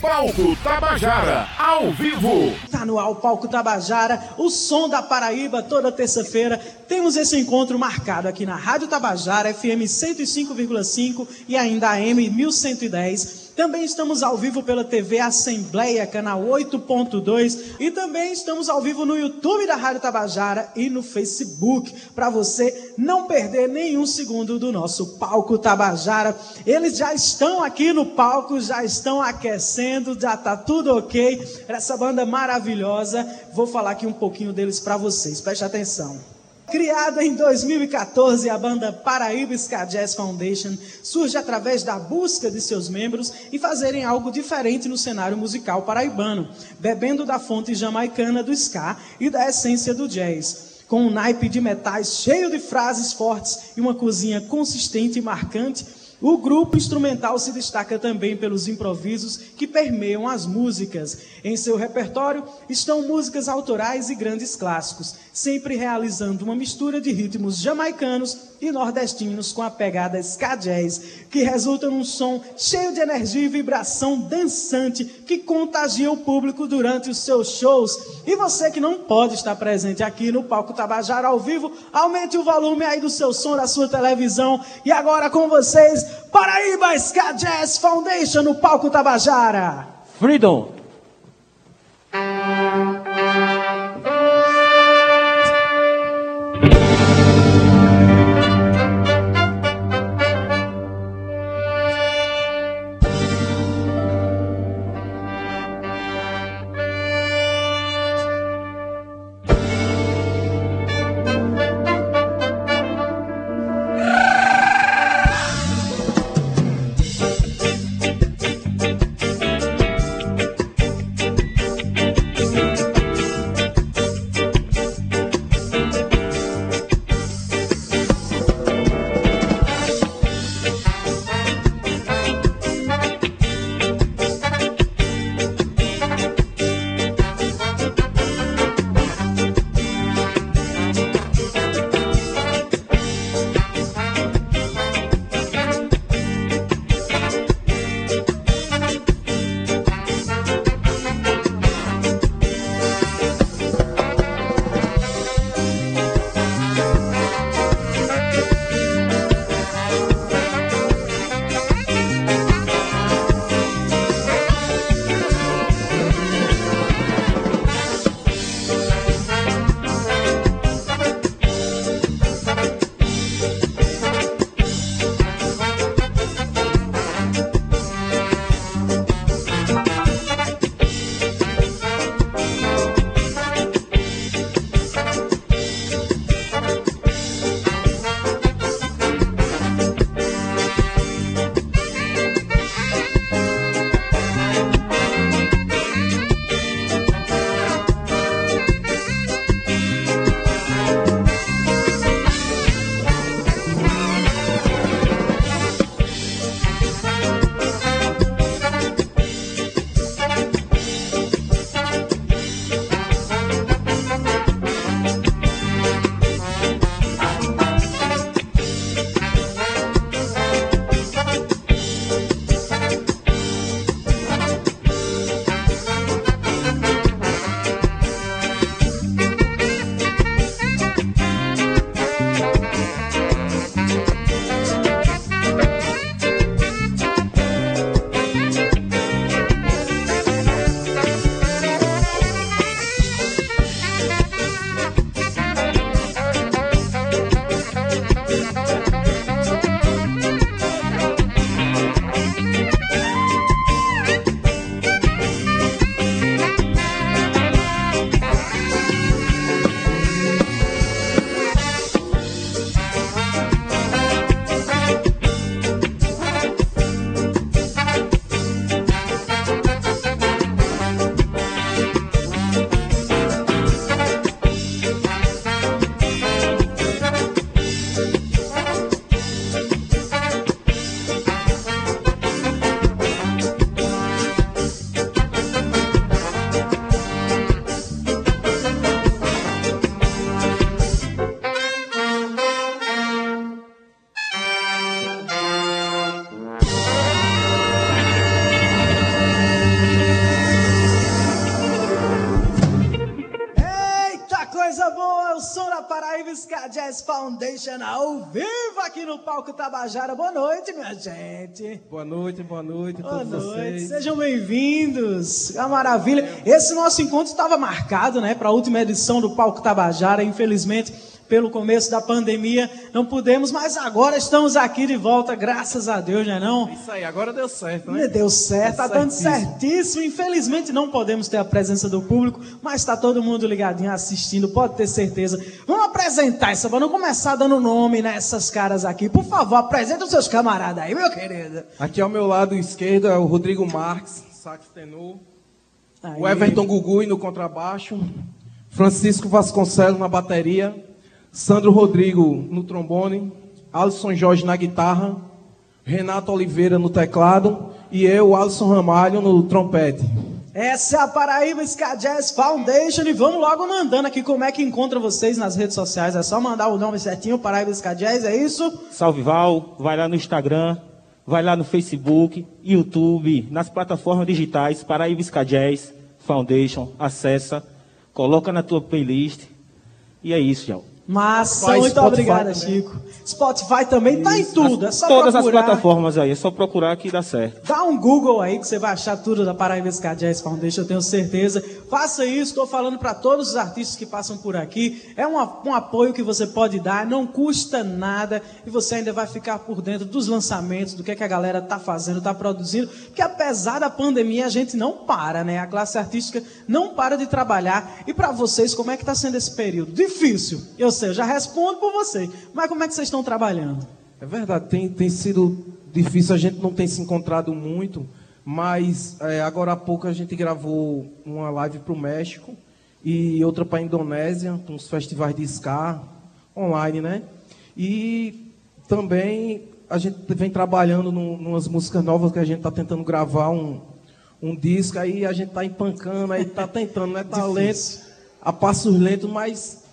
Palco Tabajara, ao vivo. Tá no ar o Palco Tabajara, o som da Paraíba, toda terça-feira. Temos esse encontro marcado aqui na Rádio Tabajara, FM 105,5 e ainda AM 1110. Também estamos ao vivo pela TV Assembleia, canal 8.2. E também estamos ao vivo no YouTube da Rádio Tabajara e no Facebook, para você não perder nenhum segundo do nosso palco Tabajara. Eles já estão aqui no palco, já estão aquecendo, já tá tudo ok. Essa banda maravilhosa. Vou falar aqui um pouquinho deles para vocês. Preste atenção. Criada em 2014, a banda Paraíba Ska Jazz Foundation surge através da busca de seus membros em fazerem algo diferente no cenário musical paraibano, bebendo da fonte jamaicana do ska e da essência do jazz. Com um naipe de metais cheio de frases fortes e uma cozinha consistente e marcante, o grupo instrumental se destaca também pelos improvisos que permeiam as músicas. Em seu repertório estão músicas autorais e grandes clássicos, sempre realizando uma mistura de ritmos jamaicanos e nordestinos com a pegada ska jazz, que resulta num som cheio de energia e vibração dançante que contagia o público durante os seus shows. E você que não pode estar presente aqui no palco Tabajara ao vivo, aumente o volume aí do seu som da sua televisão. E agora com vocês, Paraíba Ska Jazz Foundation no palco Tabajara. Freedom. Jazz Foundation ao vivo aqui no palco Tabajara. Boa noite, minha gente. Boa noite, boa noite Boa todos noite, vocês. sejam bem-vindos. É uma maravilha. Esse nosso encontro estava marcado, né, para a última edição do palco Tabajara. Infelizmente, pelo começo da pandemia, não pudemos, mas agora estamos aqui de volta, graças a Deus, né não? Isso aí, agora deu certo, né? Deu certo, tá Deu dando certíssimo. Infelizmente não podemos ter a presença do público, mas está todo mundo ligadinho assistindo, pode ter certeza. Vamos apresentar essa vamos começar dando nome nessas caras aqui. Por favor, apresenta os seus camaradas aí, meu querido. Aqui ao meu lado esquerdo é o Rodrigo Marques, sax tenor. Aí. O Everton Gugui no contrabaixo. Francisco Vasconcelos na bateria. Sandro Rodrigo no trombone. Alisson Jorge na guitarra. Renato Oliveira no teclado. E eu, Alisson Ramalho, no trompete. Essa é a Paraíba Ska Jazz Foundation e vamos logo mandando aqui como é que encontra vocês nas redes sociais. É só mandar o nome certinho, Paraíba Ska Jazz, é isso? Salve Val, vai lá no Instagram, vai lá no Facebook, YouTube, nas plataformas digitais, Paraíba Ska Jazz Foundation, acessa, coloca na tua playlist e é isso, Jal. Massa, muito Spotify obrigada, também. Chico. Spotify também tá em tudo, é só Todas as procurar. plataformas aí, é só procurar que dá certo. Dá um Google aí que você vai achar tudo da Paraíba Jazz Foundation, eu tenho certeza. Faça isso, estou falando para todos os artistas que passam por aqui. É um, um apoio que você pode dar, não custa nada e você ainda vai ficar por dentro dos lançamentos, do que, é que a galera tá fazendo, tá produzindo. Porque apesar da pandemia, a gente não para, né? A classe artística não para de trabalhar. E para vocês, como é que está sendo esse período? Difícil, eu sei, eu já respondo por vocês. Mas como é que vocês estão trabalhando? É verdade, tem, tem sido difícil, a gente não tem se encontrado muito, mas é, agora há pouco a gente gravou uma live para o México e outra para a Indonésia, com os festivais de ska online, né? E também a gente vem trabalhando num, numas músicas novas que a gente está tentando gravar um, um disco, aí a gente está empancando, aí está tentando, né? Tá lento, a passos lentos, mas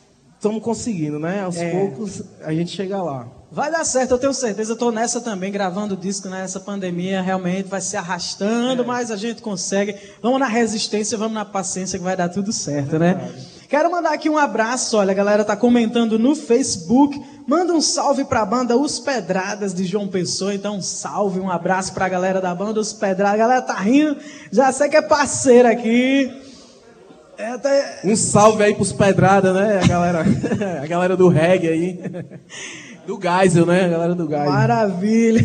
estamos conseguindo, né? Aos É. poucos a gente chega lá. Vai dar certo, eu tenho certeza. Eu tô nessa também, gravando disco nessa pandemia. Realmente vai se arrastando, mas a gente consegue. Vamos na resistência, vamos na paciência que vai dar tudo certo, né? Quero mandar aqui um abraço. Olha, a galera tá comentando no Facebook. Manda um salve pra banda Os Pedradas de João Pessoa. Então, um salve, um abraço pra galera da banda Os Pedradas. A galera tá rindo, já sei que é parceira aqui. É, tá- Um salve aí pros Pedrada, né? A galera, a galera do reggae aí. Do Geisel, né? A galera do Geisel. Maravilha.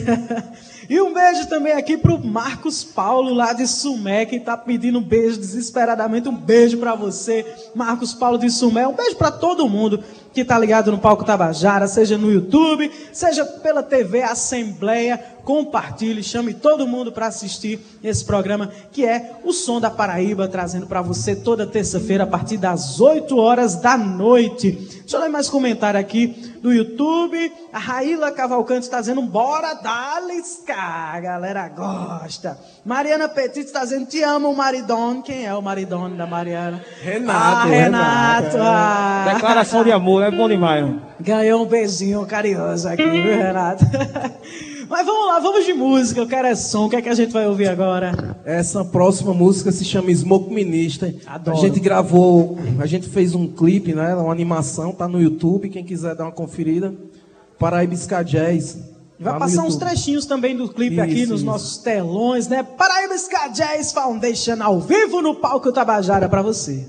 E um beijo também aqui pro Marcos Paulo, lá de Sumé, que tá pedindo um beijo desesperadamente. Um beijo para você, Marcos Paulo de Sumé. Um beijo para todo mundo que tá ligado no Palco Tabajara, seja no YouTube, seja pela TV Assembleia. Compartilhe, chame todo mundo para assistir esse programa que é o Som da Paraíba, trazendo para você toda terça-feira a partir das 8 horas da noite. Deixa eu ler mais comentário aqui do YouTube. A Raíla Cavalcante está dizendo, bora Dalisca. A galera gosta. Mariana Petit está dizendo, te amo, Maridon. Quem é o Maridon da Mariana? Renato, Ah, Renato. Renato. ah. Declaração de amor, é bom demais. mano. Ganhou um beijinho carinhoso aqui, viu, Renato? Mas vamos lá, vamos de música. Eu quero é som. O que é que a gente vai ouvir agora? Essa próxima música se chama Smoke Minister. Adoro. A gente gravou, a gente fez um clipe, né? Uma animação, tá no YouTube. Quem quiser dar uma conferida. Paraíba Ska Jazz. Vai passar uns trechinhos também do clipe aqui Isso, nos isso. nossos telões, né? Paraíba Ska Jazz Foundation ao vivo no palco Tabajara para você.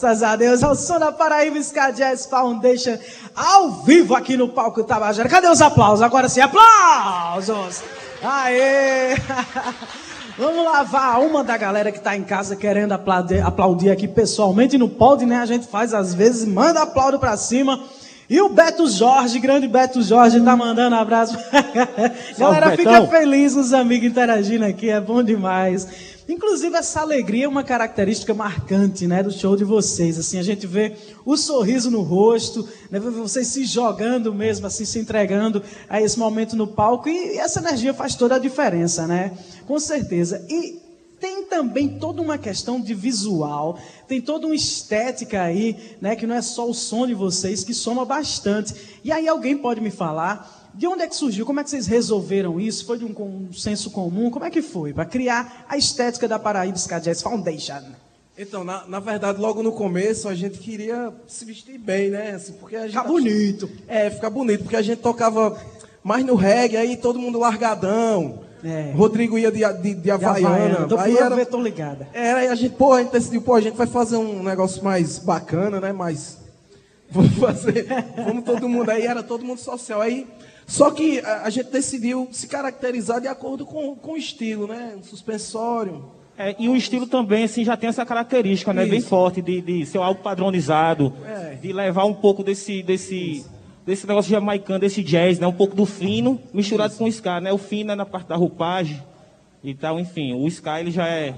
Graças a Deus. É o som da Paraíba Ska Jazz Foundation ao vivo aqui no palco Tabajara. Cadê os aplausos? Agora sim, aplausos! Aê! Vamos lavar uma da galera que está em casa querendo aplaudir, aplaudir aqui pessoalmente. Não pode, né? A gente faz às vezes, manda aplauso para cima. E o Beto Jorge, grande Beto Jorge, tá mandando abraço. galera fica feliz os amigos interagindo aqui, é bom demais. Inclusive, essa alegria é uma característica marcante né, do show de vocês. Assim, a gente vê o sorriso no rosto, né, vocês se jogando mesmo, assim, se entregando a esse momento no palco. E essa energia faz toda a diferença, né? Com certeza. E também toda uma questão de visual, tem toda uma estética aí, né, que não é só o som de vocês, que soma bastante. E aí alguém pode me falar de onde é que surgiu? Como é que vocês resolveram isso? Foi de um, um senso comum? Como é que foi para criar a estética da Paraíba Ska Jazz Foundation? Então, na, na, verdade, logo no começo a gente queria se vestir bem, né? Assim, porque a gente ficar bonito. É, ficar bonito, porque a gente tocava mais no reggae, aí todo mundo largadão. É. Rodrigo ia de, de, de Havaiana. De aí era, tô ligada. Era, aí a gente, pô, a gente decidiu, pô, a gente vai fazer um negócio mais bacana, né? Mais. Vamos fazer. vamos todo mundo. Aí era todo mundo social. Aí só que a, a gente decidiu se caracterizar de acordo com, com o estilo, né? Um suspensório. É, e o estilo também, assim, já tem essa característica, né? Bem forte, de, de ser algo padronizado, é. de levar um pouco desse, desse, desse negócio jamaicano, desse jazz, né? Um pouco do fino, misturado com o ska, né? O fino é na parte da roupagem e tal, enfim. O ska, ele já é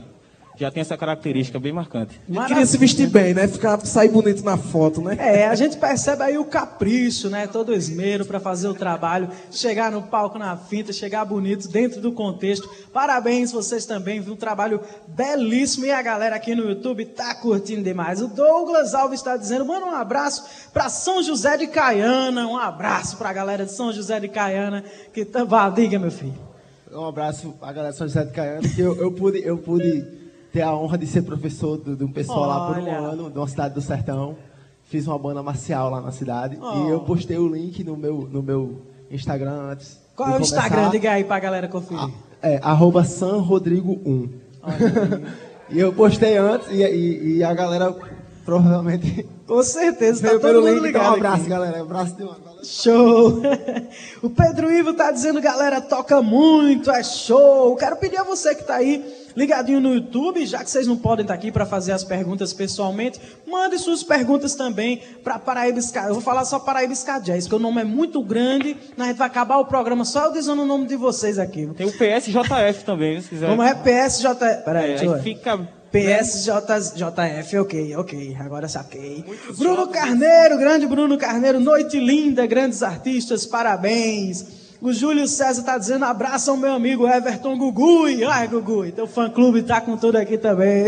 já tem essa característica bem marcante. A gente queria se vestir bem, né? Ficar, sair bonito na foto, né? É, a gente percebe aí o capricho, né? Todo o esmero para fazer o trabalho, chegar no palco na finta, chegar bonito dentro do contexto. Parabéns vocês também, viu? Um trabalho belíssimo e a galera aqui no YouTube tá curtindo demais. O Douglas Alves está dizendo, manda um abraço para São José de Caiana, um abraço para a galera de São José de Caiana, que tá... diga meu filho. Um abraço à galera de São José de Caiana, que eu, eu pude, eu pude ter a honra de ser professor de, um pessoal Olha. lá por um ano, de uma cidade do sertão. Fiz uma banda marcial lá na cidade. Oh. E eu postei o link no meu, no meu Instagram antes. Qual é o começar. Instagram? Diga aí pra galera conferir. Ah, é, arroba sanrodrigo1. e eu postei antes e, e, e, a galera provavelmente. Com certeza, tá todo mundo ligado. Então, um abraço, aqui. galera. Um abraço de uma. Show! o Pedro Ivo tá dizendo, galera, toca muito, é show. Quero pedir a você que tá aí ligadinho no YouTube, já que vocês não podem estar aqui para fazer as perguntas pessoalmente, mande suas perguntas também para Paraíba. Eu vou falar só Paraíba Jazz, porque o nome é muito grande, a gente vai acabar o programa só eu dizendo o nome de vocês aqui. Tem o PSJF também, se quiser. Como é PSJF? Peraí, é, aí fica PSJF, ok, ok, agora saquei. Bruno Carneiro, grande Bruno Carneiro, noite linda, grandes artistas, parabéns. O Júlio César está dizendo: abraça o meu amigo Everton Gugui. Ai, Gugui, teu fã clube está com tudo aqui também.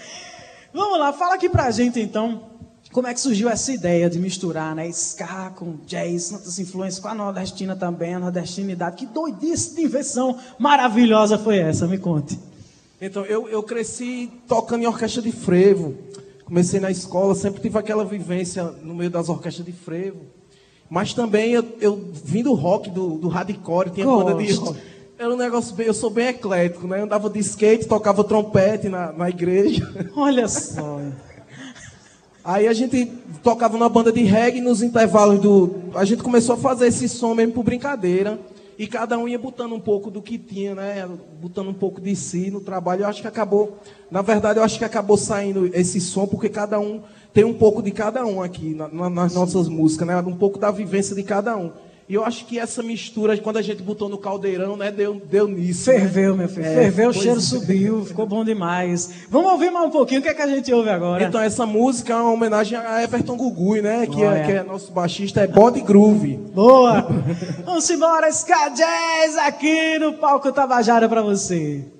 Vamos lá, fala aqui pra gente então. Como é que surgiu essa ideia de misturar né, ska com jazz, tantas influências com a nordestina também, a nordestinidade? Que doidice de invenção maravilhosa foi essa? Me conte. Então, eu, eu cresci tocando em orquestra de frevo. Comecei na escola, sempre tive aquela vivência no meio das orquestras de frevo. Mas também eu, eu vim do rock, do, do hardcore, tinha Gosto. banda de rock. Era um negócio bem, eu sou bem eclético, né? Eu andava de skate, tocava trompete na, na igreja. Olha só. Aí a gente tocava numa banda de reggae nos intervalos do. A gente começou a fazer esse som mesmo por brincadeira. E cada um ia botando um pouco do que tinha, né? Botando um pouco de si no trabalho. Eu acho que acabou. Na verdade, eu acho que acabou saindo esse som, porque cada um tem um pouco de cada um aqui na, na, nas nossas músicas, né? Um pouco da vivência de cada um. E eu acho que essa mistura, quando a gente botou no caldeirão, né, deu, deu nisso. Né? Ferveu, né? meu filho. É, Ferveu, o cheiro é. subiu, ficou bom demais. Vamos ouvir mais um pouquinho, o que é que a gente ouve agora? Então, essa música é uma homenagem a Everton Gugui, né? Que, é, que é nosso baixista, é Body Groove. Boa! Vamos embora, Ska Jazz aqui no Palco Tabajara para você.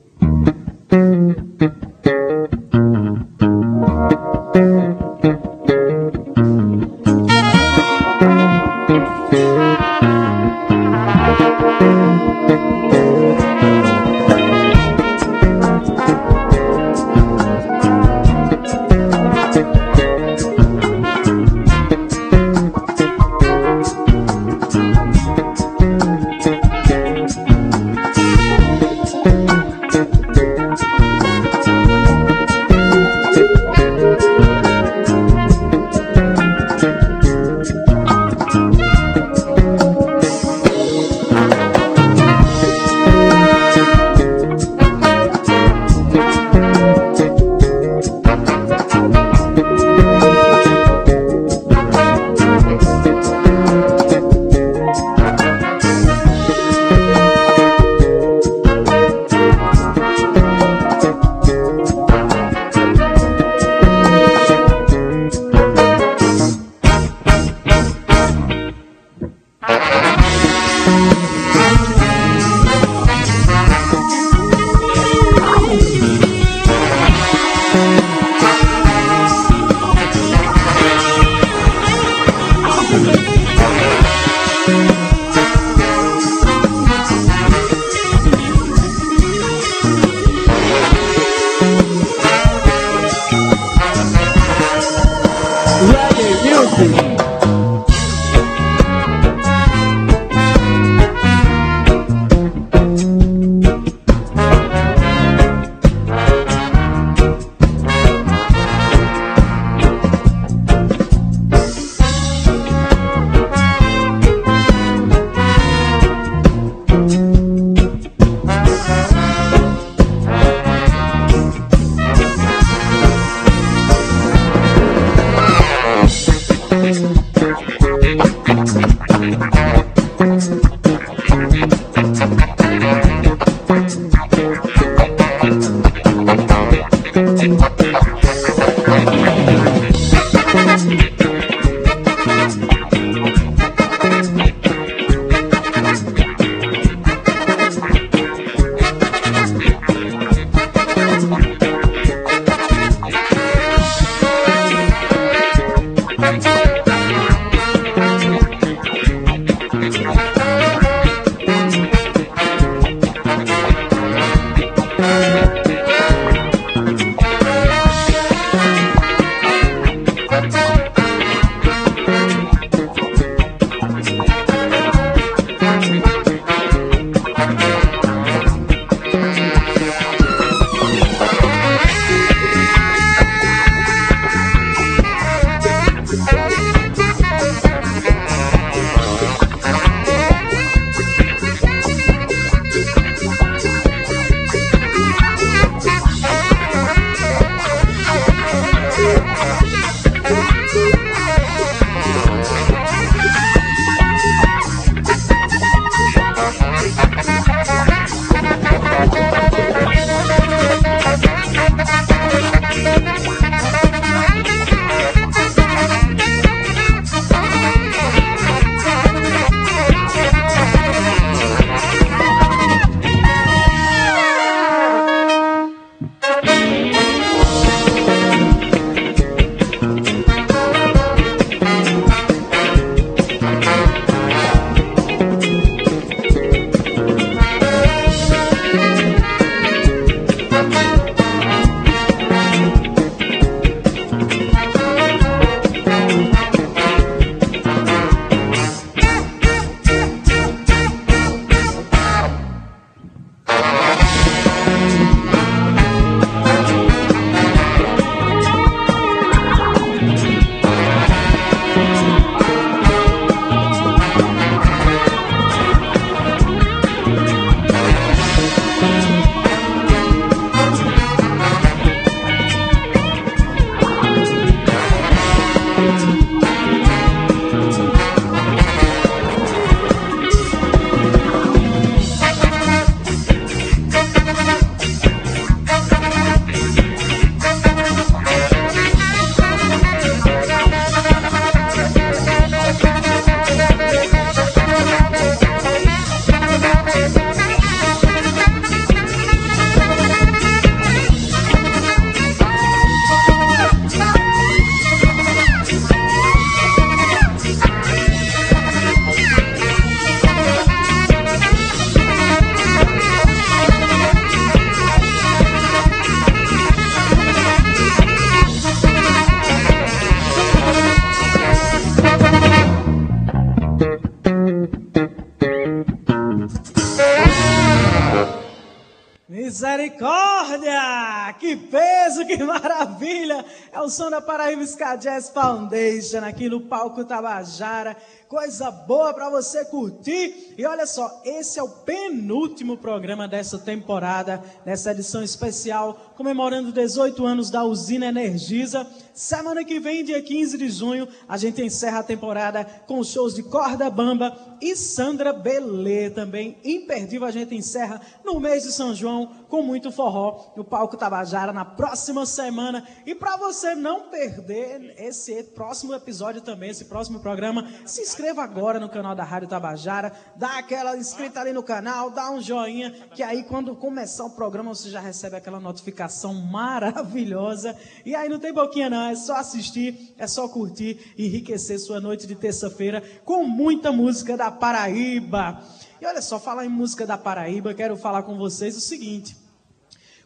Que peso, que maravilha! É o som da Paraíba Ska Jazz Foundation aqui no palco Tabajara coisa boa para você curtir. E olha só, esse é o penúltimo programa dessa temporada, nessa edição especial, comemorando 18 anos da Usina Energisa. Semana que vem, dia 15 de junho, a gente encerra a temporada com shows de Corda Bamba e Sandra Belê também. Imperdível, a gente encerra no mês de São João com muito forró no Palco Tabajara na próxima semana. E para você não perder esse próximo episódio também, esse próximo programa, se inscreva agora no canal da Rádio Tabajara, dá aquela inscrita ali no canal, dá um joinha, que aí quando começar o programa você já recebe aquela notificação maravilhosa. E aí não tem boquinha não, é só assistir, é só curtir, enriquecer sua noite de terça-feira com muita música da Paraíba. E olha só, falar em música da Paraíba, quero falar com vocês o seguinte.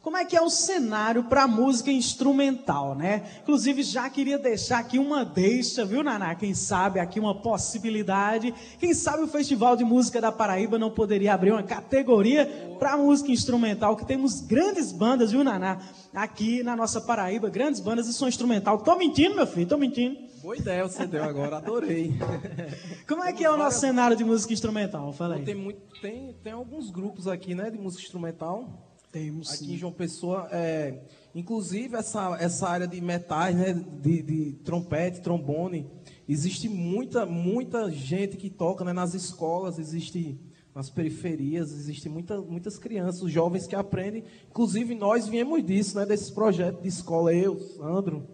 Como é que é o cenário para música instrumental, né? Inclusive, já queria deixar aqui uma deixa, viu, Naná? Quem sabe aqui uma possibilidade. Quem sabe o Festival de Música da Paraíba não poderia abrir uma categoria para música instrumental, que temos grandes bandas, viu, Naná? Aqui na nossa Paraíba, grandes bandas de som instrumental. Tô mentindo, meu filho, tô mentindo. Boa ideia você deu agora, adorei. Como é que é o nosso cenário de música instrumental? Fala aí. Tem, muito, tem, tem alguns grupos aqui, né, de música instrumental. Temos Aqui sim. em João Pessoa, é, inclusive essa, essa área de metais, né, de, de trompete, trombone, existe muita, muita gente que toca né, nas escolas, existe nas periferias, existe muita, muitas crianças, jovens que aprendem. Inclusive nós viemos disso, né, desses projetos de escola, eu, Sandro,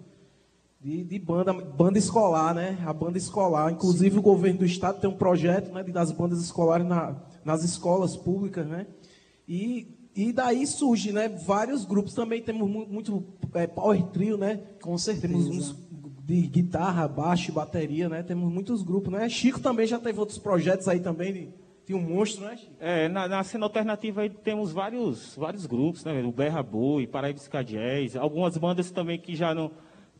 de, de, banda, banda escolar, né? A banda escolar. Inclusive Sim. o governo do estado tem um projeto né, das bandas escolares na, nas escolas públicas, né? E e daí surge, né, vários grupos. Também temos muito, muito é, power trio, né? Com certeza. Temos uns de guitarra, baixo e bateria, né? Temos muitos grupos, né? Chico também já teve outros projetos aí também. De, tinha um monstro, né, Chico? É, na, na cena alternativa aí temos vários, vários grupos, né? O Berra Boi, Paraíba Jazz, algumas bandas também que já não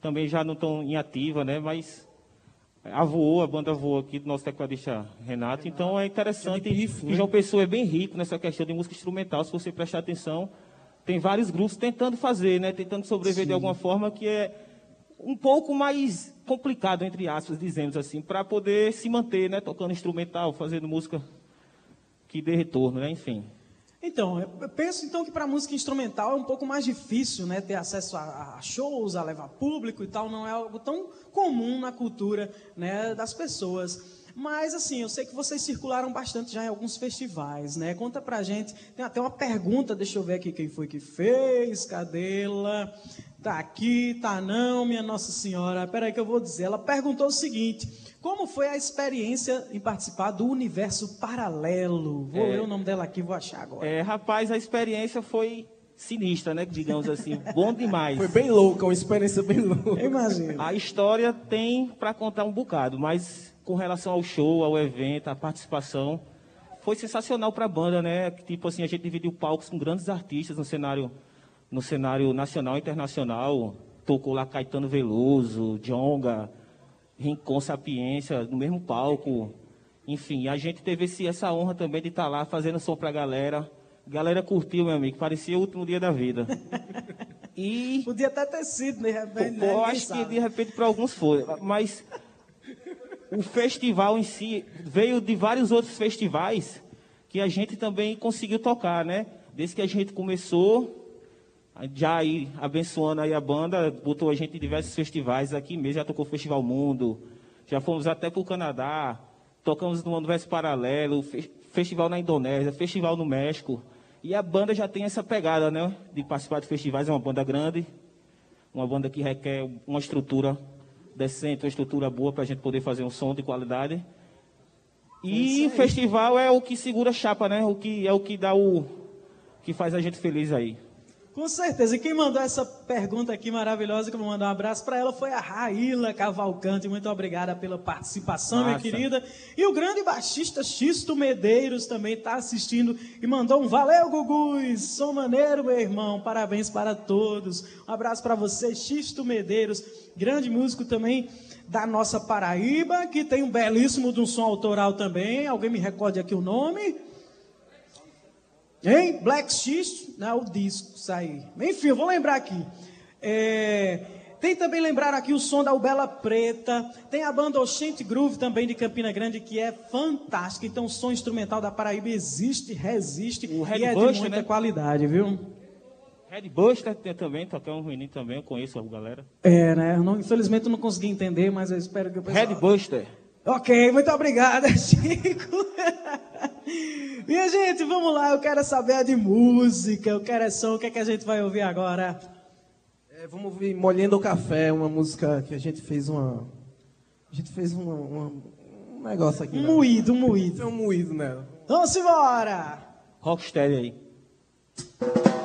também já não estão em ativa, né? Mas a Voou, a banda Voou aqui do nosso tecladista Renato. Então é interessante. E né? João Pessoa é bem rico nessa questão de música instrumental. Se você prestar atenção, tem vários grupos tentando fazer, né? Tentando sobreviver Sim. de alguma forma que é um pouco mais complicado, entre aspas, dizemos assim, para poder se manter, né? Tocando instrumental, fazendo música que dê retorno, né? Enfim. Então, eu penso então que para música instrumental é um pouco mais difícil, né, ter acesso a, a, shows, a levar público e tal, não é algo tão comum na cultura, né, das pessoas. Mas assim, eu sei que vocês circularam bastante já em alguns festivais, né? Conta pra gente. Tem até uma pergunta, deixa eu ver aqui quem foi que fez. Cadê ela? Tá aqui, tá não, minha Nossa Senhora. Peraí que eu vou dizer. Ela perguntou o seguinte: como foi a experiência em participar do Universo Paralelo? Vou é, ler o nome dela aqui, vou achar agora. É, rapaz, a experiência foi sinistra, né? Digamos assim, bom demais. Foi bem louca, uma experiência bem louca. Imagina. A história tem para contar um bocado, mas com relação ao show, ao evento, à participação, foi sensacional para a banda, né? Tipo assim, a gente dividiu palcos com grandes artistas no cenário, no cenário nacional e internacional. Tocou lá Caetano Veloso, Jonga, Rincon Sapiência, no mesmo palco. Enfim, a gente teve esse, essa honra também de estar lá fazendo som para a galera. A galera curtiu, meu amigo, parecia o último dia da vida. E. Podia até ter sido, de repente. Né? Eu acho que de repente para alguns foi. Mas o festival em si veio de vários outros festivais que a gente também conseguiu tocar, né? Desde que a gente começou, já aí abençoando aí a banda, botou a gente em diversos festivais aqui mesmo, já tocou Festival Mundo, já fomos até para o Canadá, tocamos no Universo Paralelo, festival na Indonésia, festival no México. E a banda já tem essa pegada, né? De participar de festivais, é uma banda grande, uma banda que requer uma estrutura decente, uma estrutura boa para a gente poder fazer um som de qualidade. E o festival é o que segura a chapa, né? O que é o que dá o que faz a gente feliz aí. Com certeza. E quem mandou essa pergunta aqui maravilhosa, que eu vou mandar um abraço para ela, foi a Raíla Cavalcante. Muito obrigada pela participação, Nossa. minha querida. E o grande baixista Xisto Medeiros também está assistindo e mandou um valeu, Gugus. Sou maneiro, meu irmão. Parabéns para todos. Um abraço para você, Xisto Medeiros, grande músico também da nossa Paraíba, que tem um belíssimo de um som autoral também. Alguém me recorde aqui o nome? Hein? Black X, não, o disco, aí. Enfim, eu vou lembrar aqui. É, tem também lembrar aqui o som da Ubela Preta. Tem a banda Oxente Groove também de Campina Grande, que é fantástica. Então o som instrumental da Paraíba existe, resiste O Red e é Buster, de muita né? qualidade, viu? Red Buster tem também, tocar um ruim também, eu conheço a galera. É, né? Não- infelizmente eu não consegui entender, mas eu espero que o pessoal... Red Buster. Ok, muito obrigada, Chico. Minha gente, vamos lá. Eu quero saber de música, eu quero é som. O que, é que a gente vai ouvir agora? É, vamos ouvir Molhendo o Café, uma música que a gente fez uma. A gente fez uma, uma- um negócio aqui. Um né? moído, um moído. Tem um moído nela. Vamos embora! Rocksteady aí.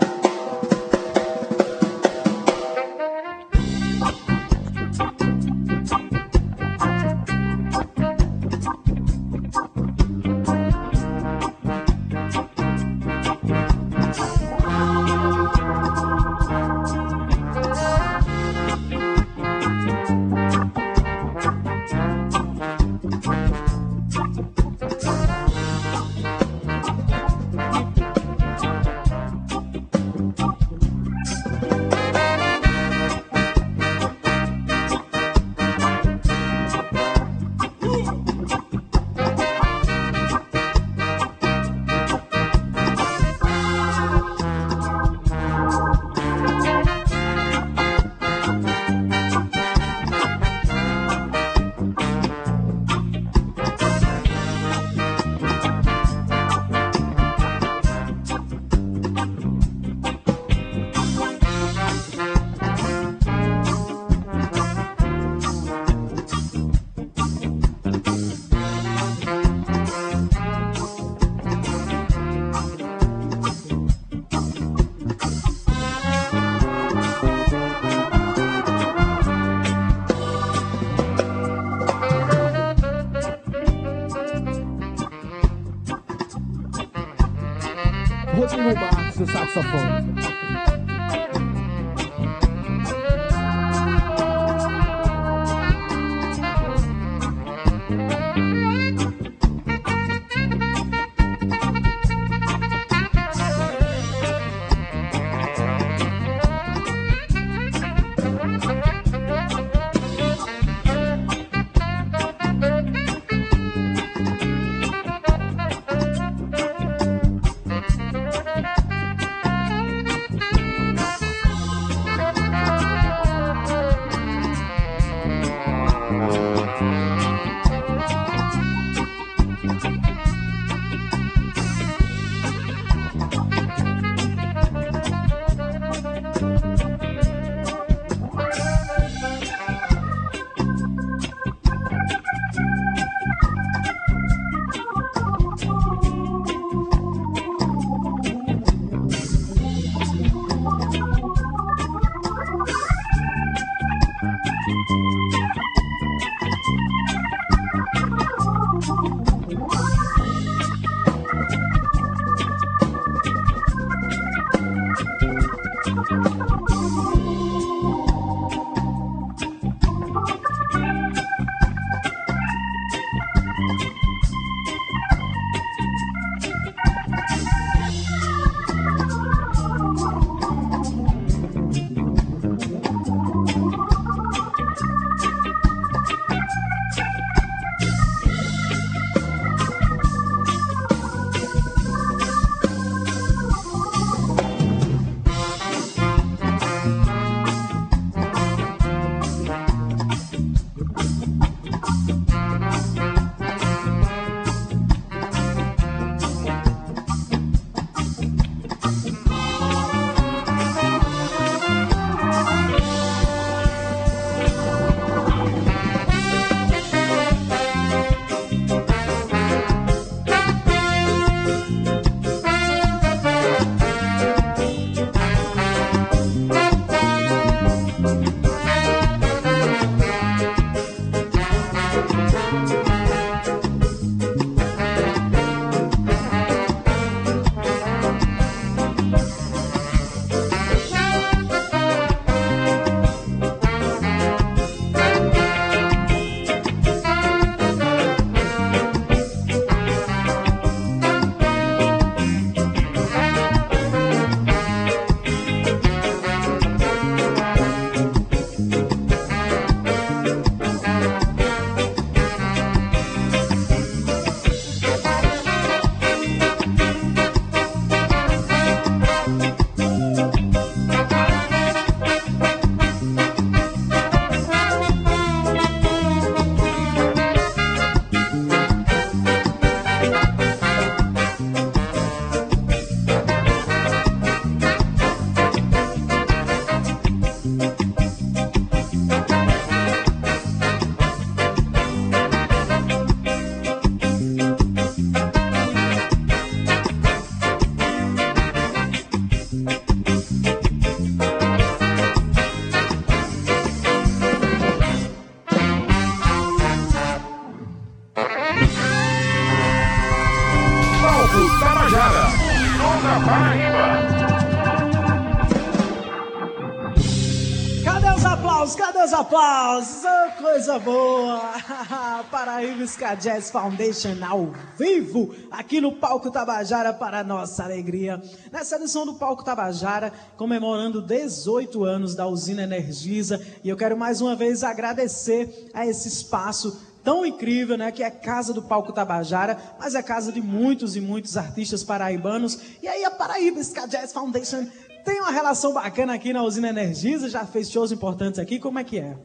Ska Jazz Foundation ao vivo, aqui no Palco Tabajara, para nossa alegria. Nessa edição do Palco Tabajara, comemorando 18 anos da usina Energisa, e eu quero mais uma vez agradecer a esse espaço tão incrível, né, que é Casa do Palco Tabajara, mas é casa de muitos e muitos artistas paraibanos. E aí a Paraíba Ska Jazz Foundation tem uma relação bacana aqui na usina Energisa, já fez shows importantes aqui, como é que é?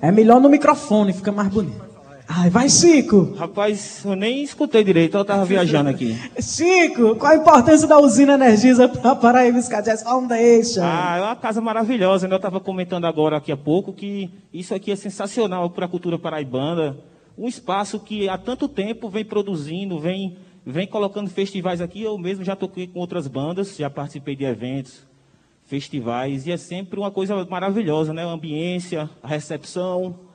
É melhor no microfone, fica mais bonito. Ai, vai, Chico. Rapaz, eu nem escutei direito, eu estava viajando aqui. Chico, qual a importância da usina Energisa para a Paraíba Jazz Foundation? Ah, é uma casa maravilhosa, né? Eu estava comentando agora, aqui a pouco, que isso aqui é sensacional para a cultura paraibana. Um espaço que há tanto tempo vem produzindo, vem, vem colocando festivais aqui. Eu mesmo já toquei com outras bandas, já participei de eventos, festivais, e é sempre uma coisa maravilhosa, né? A ambiência, a recepção,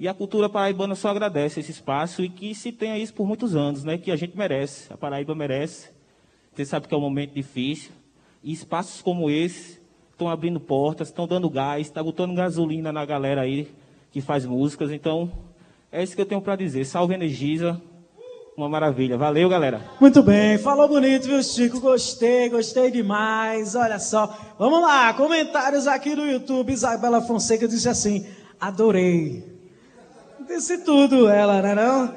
e a cultura paraibana só agradece esse espaço e que se tenha isso por muitos anos, né? Que a gente merece, a Paraíba merece. Você sabe que é um momento difícil. E espaços como esse estão abrindo portas, estão dando gás, está botando gasolina na galera aí que faz músicas. Então, é isso que eu tenho para dizer. Salve Energisa. Uma maravilha. Valeu, galera. Muito bem. Falou bonito, viu, Chico? Gostei, gostei demais. Olha só. Vamos lá. Comentários aqui no YouTube. Isabela Fonseca disse assim: Adorei. Disse tudo ela, né não?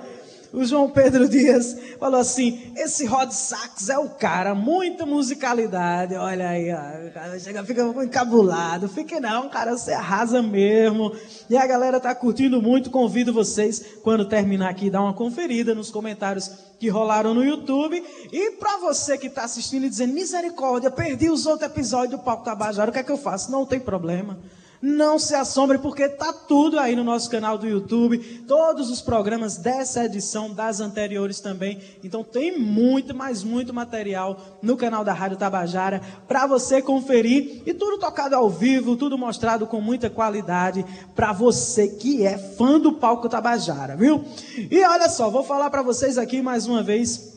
O João Pedro Dias falou assim: esse Rod Sax é o cara, muita musicalidade. Olha aí, ó, chega, fica encabulado. Fique não, cara, você arrasa mesmo. E a galera tá curtindo muito. Convido vocês, quando terminar aqui, dar uma conferida nos comentários que rolaram no YouTube. E para você que está assistindo e dizendo: misericórdia, perdi os outros episódios do Palco Tabajara, o que é que eu faço? Não tem problema. Não se assombre, porque tá tudo aí no nosso canal do YouTube. Todos os programas dessa edição, das anteriores também. Então tem muito, mas muito material no canal da Rádio Tabajara para você conferir. E tudo tocado ao vivo, tudo mostrado com muita qualidade para você que é fã do palco Tabajara, viu? E olha só, vou falar para vocês aqui mais uma vez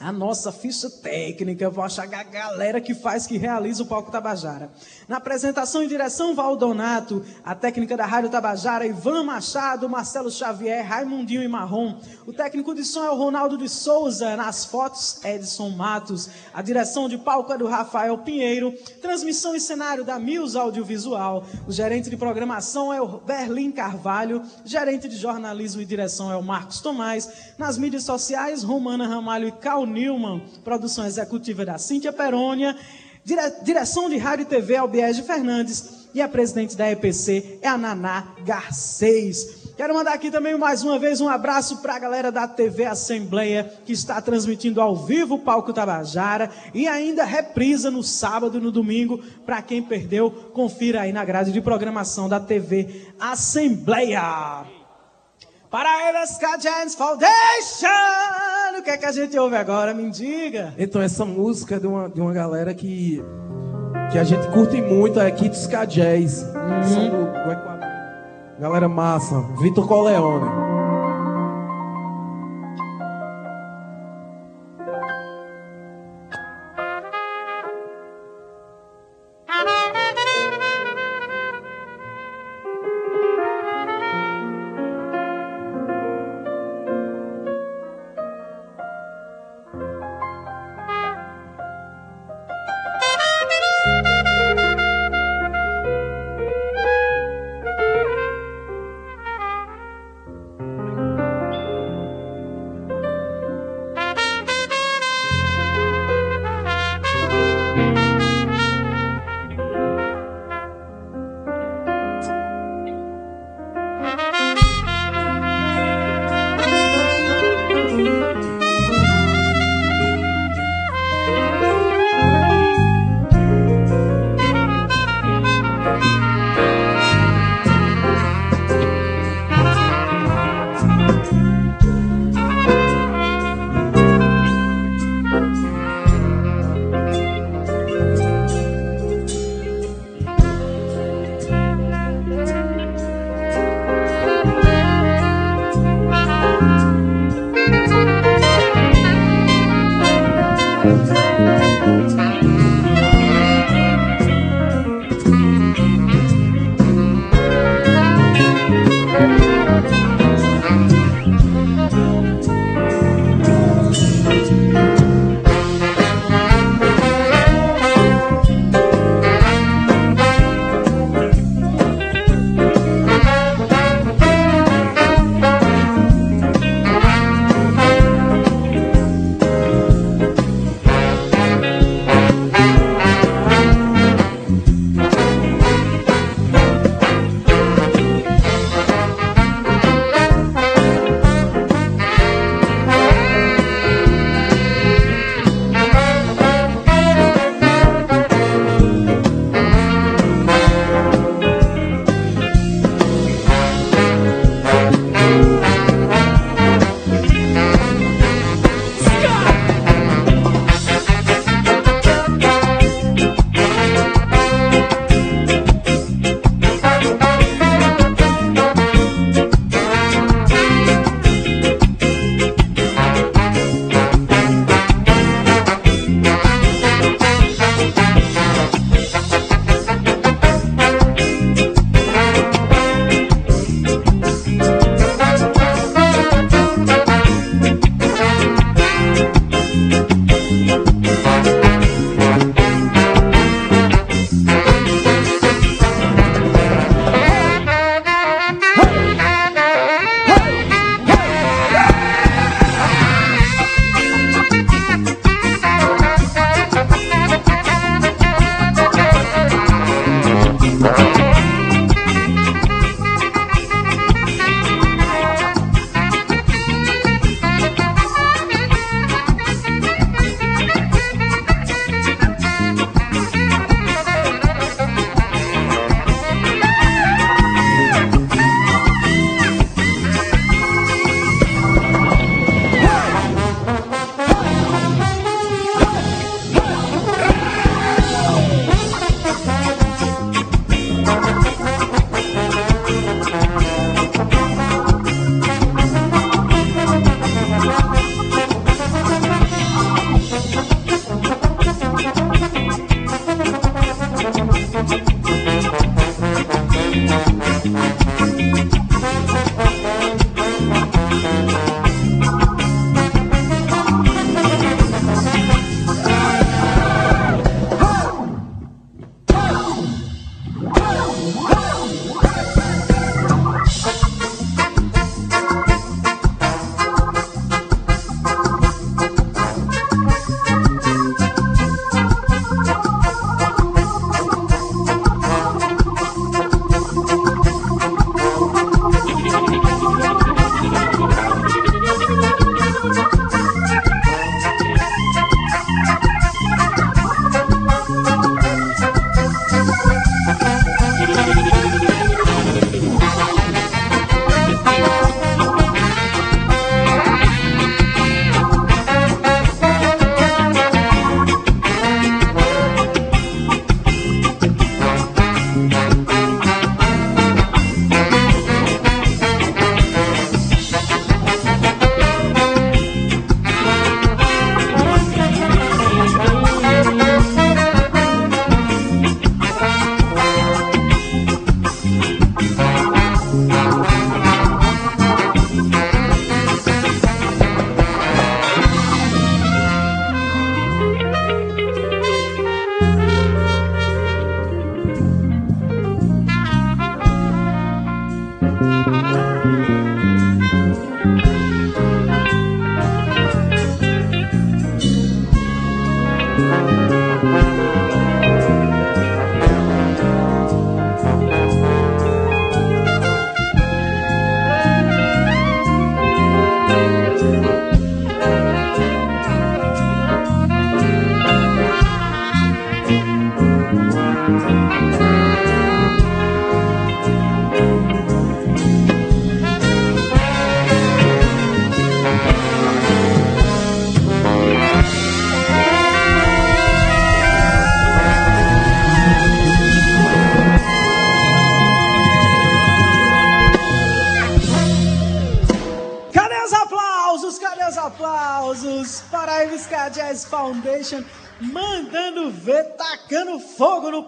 a nossa ficha técnica, vou achar a galera que faz, que realiza o Palco Tabajara. Na apresentação e direção, Valdonato, a técnica da Rádio Tabajara, Ivan Machado, Marcelo Xavier, Raimundinho e Marrom. O técnico de som é o Ronaldo de Souza, nas fotos, Edson Matos. A direção de palco é do Rafael Pinheiro. Transmissão e cenário da Mills Audiovisual. O gerente de programação é o Berlim Carvalho. Gerente de jornalismo e direção é o Marcos Tomás. Nas mídias sociais, Romana Ramalho e Cal Newman, produção executiva da Cíntia Perônia, dire, direção de rádio e TV Albiege Fernandes e a presidente da EPC é a Naná Garcês. Quero mandar aqui também mais uma vez um abraço para a galera da TV Assembleia, que está transmitindo ao vivo o Palco Tabajara e ainda reprisa no sábado e no domingo. Para quem perdeu, confira aí na grade de programação da TV Assembleia. Paraíba Ska Foundation! O que é que a gente ouve agora? Me diga. Então, essa música é de uma, de uma galera que, que a gente curte muito, é Ska Jazz. Uhum. São do, do Equador. Galera massa. Vitor Coleone.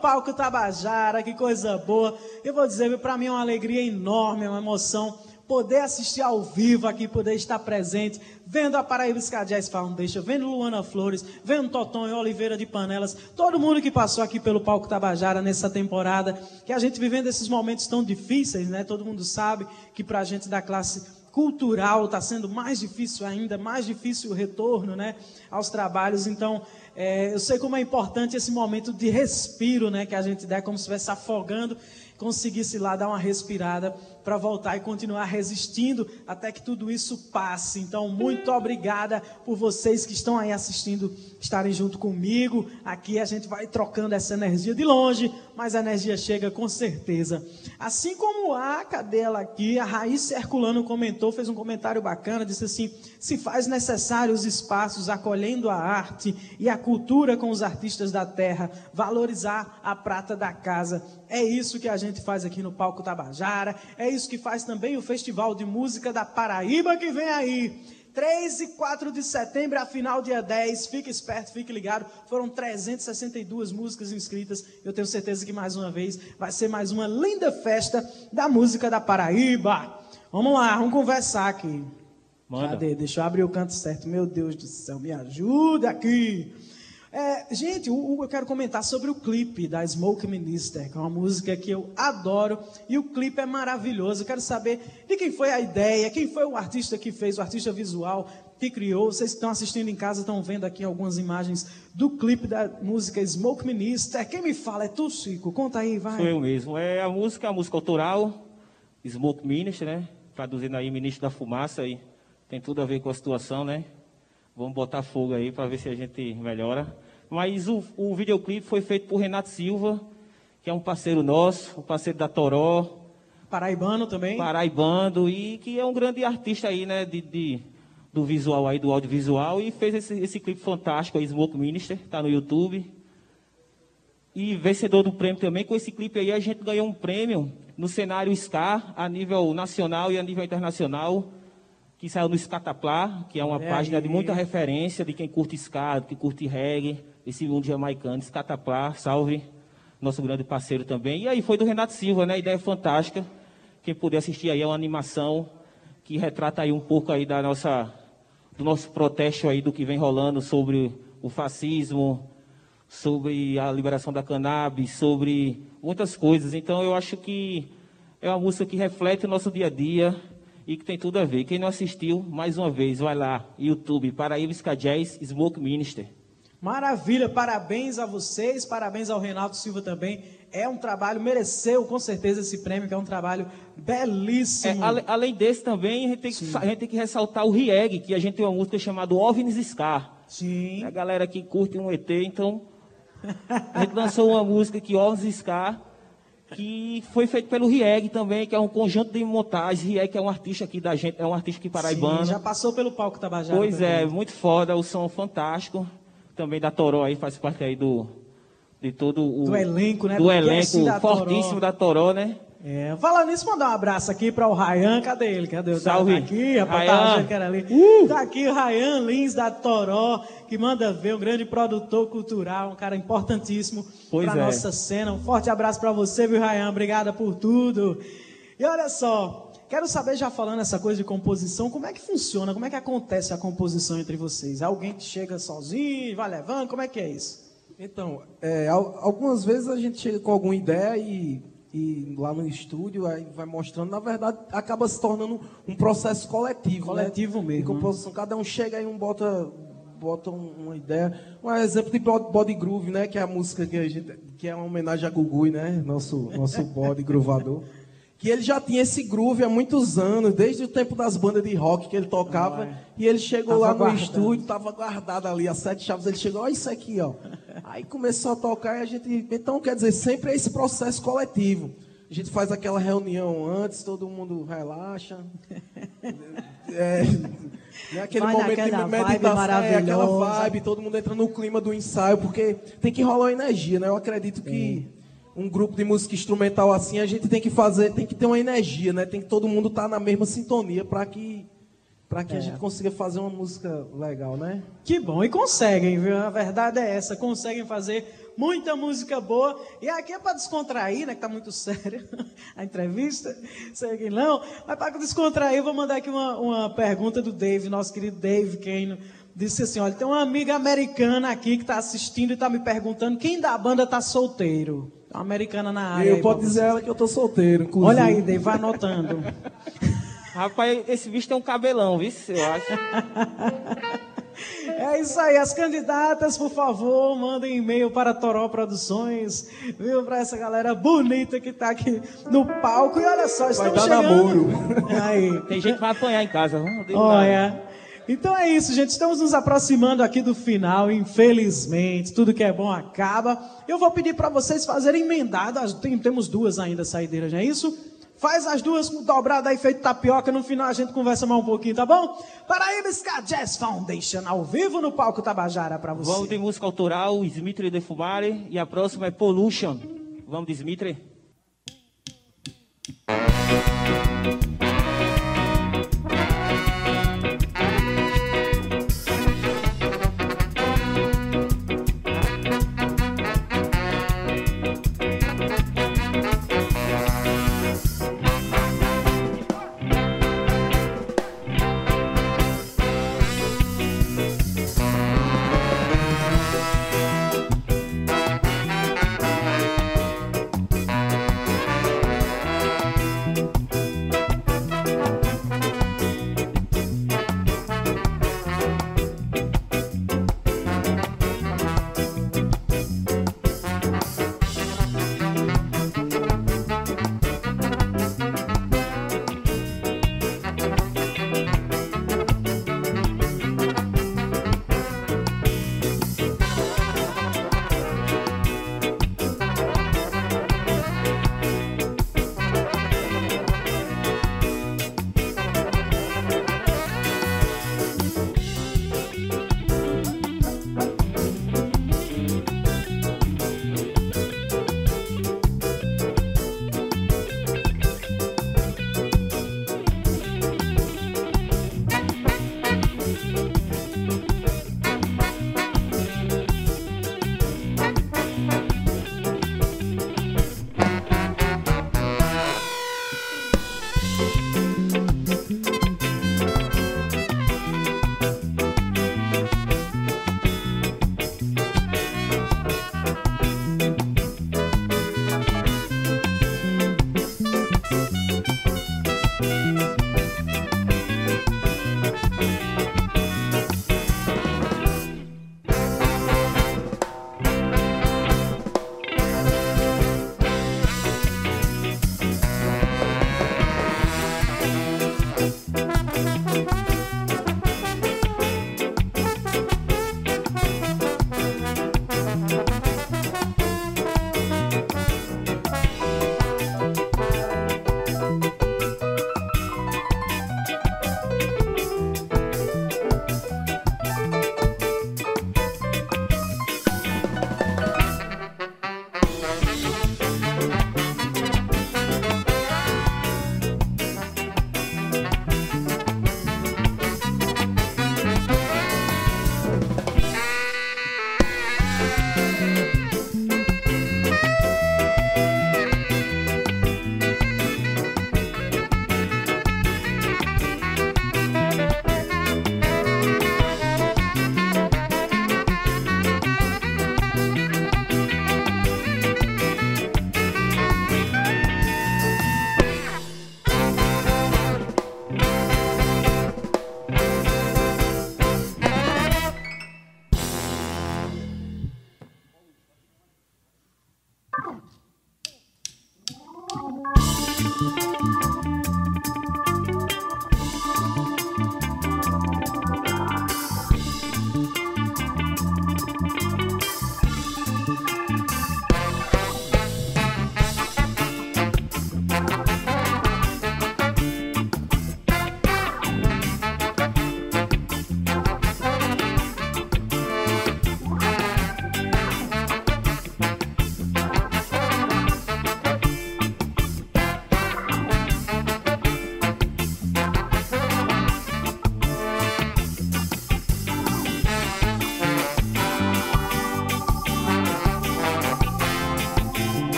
Palco Tabajara, que coisa boa. Eu vou dizer, para mim é uma alegria enorme, é uma emoção poder assistir ao vivo aqui, poder estar presente, vendo a Paraíba Jazz Foundation, vendo Luana Flores, vendo Totonho Oliveira de Panelas, todo mundo que passou aqui pelo palco Tabajara nessa temporada, que a gente vivendo esses momentos tão difíceis, né? Todo mundo sabe que para a gente da classe cultural está sendo mais difícil ainda, mais difícil o retorno, né, aos trabalhos. Então, é, eu sei como é importante esse momento de respiro, né, que a gente dá como se estivesse afogando, conseguisse lá dar uma respirada para voltar e continuar resistindo até que tudo isso passe. Então, muito obrigada por vocês que estão aí assistindo, estarem junto comigo. Aqui a gente vai trocando essa energia de longe, mas a energia chega com certeza. Assim como a, cadê ela aqui? A Raíssa Herculano comentou, fez um comentário bacana, disse assim: se faz necessários espaços acolhendo a arte e a cultura com os artistas da terra, valorizar a prata da casa. É isso que a gente faz aqui no Palco Tabajara, é isso que faz também o Festival de Música da Paraíba que vem aí. 3 e 4 de setembro, afinal, dia 10. Fique esperto, fique ligado. Foram 362 músicas inscritas. Eu tenho certeza que mais uma vez vai ser mais uma linda festa da música da Paraíba. Vamos lá, vamos conversar aqui. Manda. Cadê? Deixa eu abrir o canto certo. Meu Deus do céu, me ajuda aqui. É, gente, eu, quero comentar sobre o clipe da Smoke Minister, que é uma música que eu adoro e o clipe é maravilhoso. Eu quero saber de quem foi a ideia, quem foi o artista que fez, o artista visual que criou. Vocês que estão assistindo em casa estão vendo aqui algumas imagens do clipe da música Smoke Minister. Quem me fala é tu, Chico. Conta aí, vai. Sou eu mesmo. É a música, a música autoral, Smoke Minister, né? Traduzindo aí, Ministro da Fumaça aí. Tem tudo a ver com a situação, né? Vamos botar fogo aí para ver se a gente melhora. Mas o, o videoclipe foi feito por Renato Silva, que é um parceiro nosso, um parceiro da Toró. Paraibano também. Paraibano, e que é um grande artista aí, né? De, de do visual aí, do audiovisual. E fez esse, esse clipe fantástico aí, Smoke Minister, tá no YouTube. E vencedor do prêmio também. Com esse clipe aí, a gente ganhou um prêmio no cenário Scar, a nível nacional e a nível internacional que saiu no Scataplá, que é uma é página aí. de muita referência de quem curte ska, que curte reggae, esse mundo jamaicano. Scataplá, salve, nosso grande parceiro também. E aí foi do Renato Silva, né? Ideia fantástica. Quem puder assistir aí é uma animação que retrata aí um pouco aí da nossa, do nosso protesto aí do que vem rolando sobre o fascismo, sobre a liberação da cannabis, sobre muitas coisas. Então eu acho que é uma música que reflete o nosso dia a dia e que tem tudo a ver. Quem não assistiu, mais uma vez, vai lá, YouTube, Paraíba Jazz, Smoke Minister. Maravilha, parabéns a vocês, parabéns ao Renato Silva também. É um trabalho, mereceu com certeza esse prêmio, que é um trabalho belíssimo. É, além desse também, a gente, tem que, a gente tem que ressaltar o Rieg, que a gente tem uma música chamada OVNIs Scar. Sim. A galera que curte um ET, então a gente lançou uma música que OVNIs Scar que foi feito pelo Rieg também, que é um conjunto de montagens. Rieg é um artista aqui da gente, é um artista aqui paraibano. Sim, já passou pelo palco Tabajara. Pois também. é, muito foda, o som fantástico. Também da Toró aí, faz parte aí do de todo o do elenco, né? Do, do elenco da fortíssimo da Toró, né? É, falando nisso, mandar um abraço aqui para o Rayan, cadê ele? Cadê o Salve. Tá aqui, rapaz, Rayan. tá ali. Uh. Tá aqui o Rayan Lins da Toró, que manda ver, um grande produtor cultural, um cara importantíssimo para é. nossa cena. Um forte abraço para você, viu, Rayan? Obrigada por tudo. E olha só, quero saber, já falando essa coisa de composição, como é que funciona, como é que acontece a composição entre vocês? Alguém que chega sozinho, vai levando, como é que é isso? Então, é, algumas vezes a gente chega com alguma ideia e e lá no estúdio aí vai mostrando, na verdade, acaba se tornando um processo coletivo. Coletivo né? mesmo. De composição. Cada um chega e um bota, bota uma ideia. Um exemplo de body groove, né? Que é a música que, a gente, que é uma homenagem a Gugui, né? Nosso, nosso body groovador. Que ele já tinha esse groove há muitos anos, desde o tempo das bandas de rock que ele tocava. Ah, e ele chegou lá no guardando. estúdio, estava guardado ali, as sete chaves. Ele chegou, olha isso aqui, ó. Aí começou a tocar e a gente. Então, quer dizer, sempre é esse processo coletivo. A gente faz aquela reunião antes, todo mundo relaxa. É, né, aquele Vai momento de meditação, é, aquela vibe, todo mundo entra no clima do ensaio, porque tem que rolar energia, né? Eu acredito que um grupo de música instrumental assim, a gente tem que fazer, tem que ter uma energia, né? Tem que todo mundo estar tá na mesma sintonia para que para que é. a gente consiga fazer uma música legal, né? Que bom, e conseguem, viu? A verdade é essa, conseguem fazer muita música boa. E aqui é para descontrair, né? Que tá muito séria a entrevista. Sei que não. Mas para descontrair, vou mandar aqui uma, uma pergunta do Dave, nosso querido Dave Kane. Disse assim: olha, tem uma amiga americana aqui que está assistindo e está me perguntando quem da banda está solteiro. Uma americana na área. Eu posso dizer ela que eu tô solteiro, inclusive. Olha aí, Dave, vai anotando. Rapaz, esse bicho tem um cabelão, viu? Eu acho. É isso aí, as candidatas, por favor, mandem e-mail para Toró Produções, viu? Para essa galera bonita que está aqui no palco. E olha só, estamos vai dar chegando. namoro. Aí. Tem gente que vai apanhar em casa. Olha. Então é isso, gente. Estamos nos aproximando aqui do final, infelizmente. Tudo que é bom acaba. Eu vou pedir para vocês fazerem emendadas. Tem, temos duas ainda saideiras, não é isso? Faz as duas dobradas aí, feito tapioca. No final a gente conversa mais um pouquinho, tá bom? Paraíba Ska Jazz Foundation, ao vivo no palco Tabajara para você. Vamos de música autoral, Smitri de Fumare. E a próxima é Pollution. Vamos de.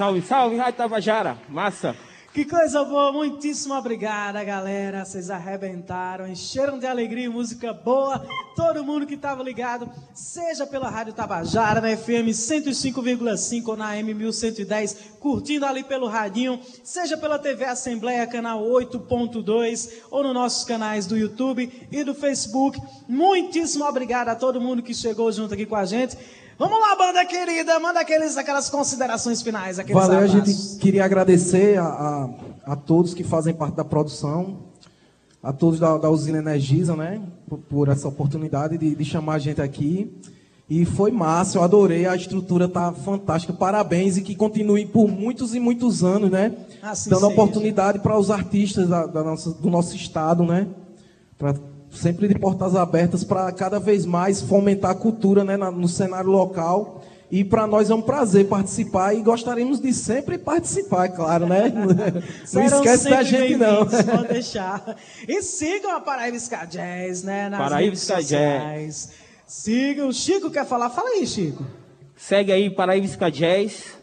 Salve, salve, Rádio Tabajara. Massa. Que coisa boa, muitíssimo obrigada, galera. Vocês arrebentaram, encheram de alegria música boa. Todo mundo que estava ligado, seja pela Rádio Tabajara, na FM 105,5 ou na M 1110, curtindo ali pelo radinho, seja pela TV Assembleia, canal 8.2, ou nos nossos canais do YouTube e do Facebook. Muitíssimo obrigado a todo mundo que chegou junto aqui com a gente. Vamos lá, banda querida, manda aqueles, aquelas considerações finais. Aqueles Valeu, abraços. a gente queria agradecer a, a, a, todos que fazem parte da produção, a todos da, da usina Energisa, né, por, por essa oportunidade de, de, chamar a gente aqui. E foi massa, eu adorei, a estrutura tá fantástica, parabéns e que continue por muitos e muitos anos, né, assim dando seja. oportunidade para os artistas da, da nossa, do nosso estado, né, para sempre de portas abertas para cada vez mais fomentar a cultura né, no cenário local. E para nós é um prazer participar e gostaríamos de sempre participar, é claro, né? não esquece da gente, não. Pode deixar. E sigam a Paraíba Ska Jazz, né? Nas Paraíba Ska Jazz. Sigam. O Chico quer falar? Fala aí, Chico. Segue aí Paraíba Ska Jazz.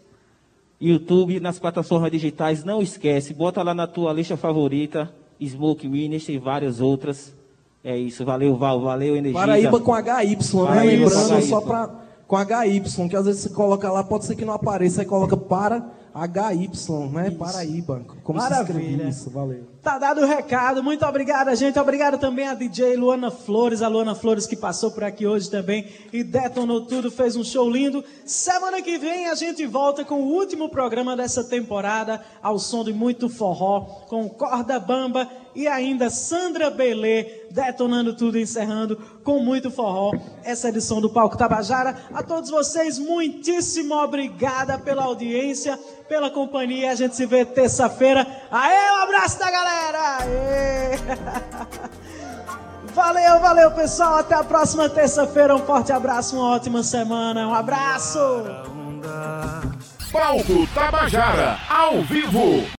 YouTube, nas plataformas digitais. Não esquece, bota lá na tua lista favorita. Smoke Ministry e várias outras. É isso, valeu, Val, valeu, energia. Paraíba com HY, né? Lembrando, só para com HY, que às vezes você coloca lá, pode ser que não apareça, aí coloca para HY, né? Isso. Paraíba. Como Maravilha. se escreve isso? Valeu. Tá dado o recado. Muito obrigado, gente. Obrigado também a DJ Luana Flores, a Luana Flores que passou por aqui hoje também e detonou tudo, fez um show lindo. Semana que vem a gente volta com o último programa dessa temporada, ao som de muito forró, com Corda Bamba e ainda Sandra Belê detonando tudo, encerrando com muito forró essa edição do Palco Tabajara. A todos vocês, muitíssimo obrigada pela audiência pela companhia. A gente se vê terça-feira. Aê, um abraço da galera! Aê! Valeu, valeu, pessoal. Até a próxima terça-feira. Um forte abraço, uma ótima semana. Um abraço! Palco Tabajara, ao vivo.